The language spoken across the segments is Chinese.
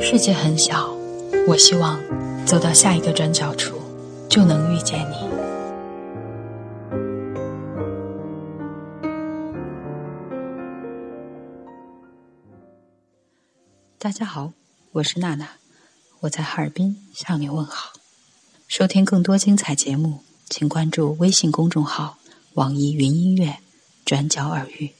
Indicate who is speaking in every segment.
Speaker 1: 世界很小，我希望走到下一个转角处，就能遇见你。大家好，我是娜娜，我在哈尔滨向你问好。收听更多精彩节目，请关注微信公众号“网易云音乐”转角耳语。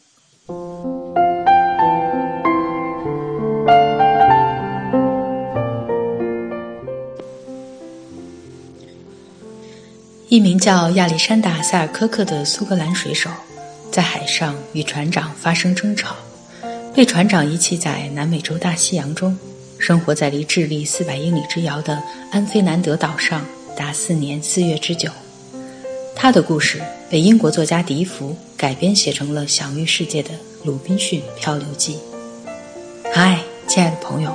Speaker 1: 一名叫亚历山大·塞尔科克的苏格兰水手，在海上与船长发生争吵。被船长遗弃在南美洲大西洋中，生活在离智利四百英里之遥的安菲南德岛上达四年四月之久。他的故事被英国作家笛福改编写成了享誉世界的《鲁滨逊漂流记》。嗨，亲爱的朋友，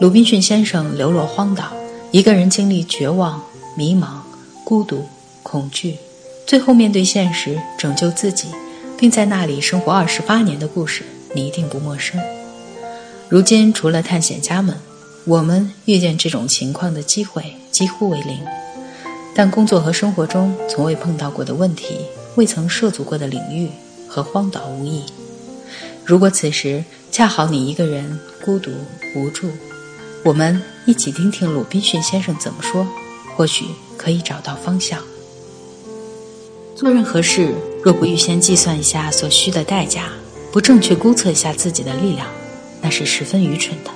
Speaker 1: 鲁滨逊先生流落荒岛，一个人经历绝望、迷茫、孤独、恐惧，最后面对现实，拯救自己，并在那里生活二十八年的故事。你一定不陌生。如今，除了探险家们，我们遇见这种情况的机会几乎为零。但工作和生活中从未碰到过的问题、未曾涉足过的领域和荒岛无异。如果此时恰好你一个人孤独无助，我们一起听听鲁滨逊先生怎么说，或许可以找到方向。做任何事，若不预先计算一下所需的代价。不正确估测一下自己的力量，那是十分愚蠢的。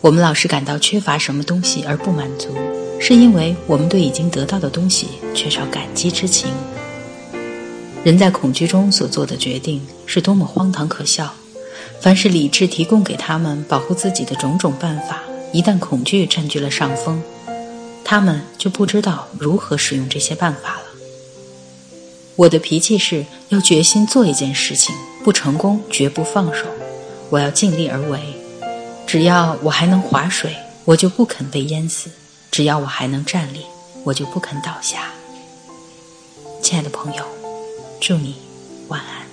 Speaker 1: 我们老是感到缺乏什么东西而不满足，是因为我们对已经得到的东西缺少感激之情。人在恐惧中所做的决定是多么荒唐可笑！凡是理智提供给他们保护自己的种种办法，一旦恐惧占据了上风，他们就不知道如何使用这些办法了。我的脾气是要决心做一件事情。不成功，绝不放手。我要尽力而为。只要我还能划水，我就不肯被淹死；只要我还能站立，我就不肯倒下。亲爱的朋友，祝你晚安。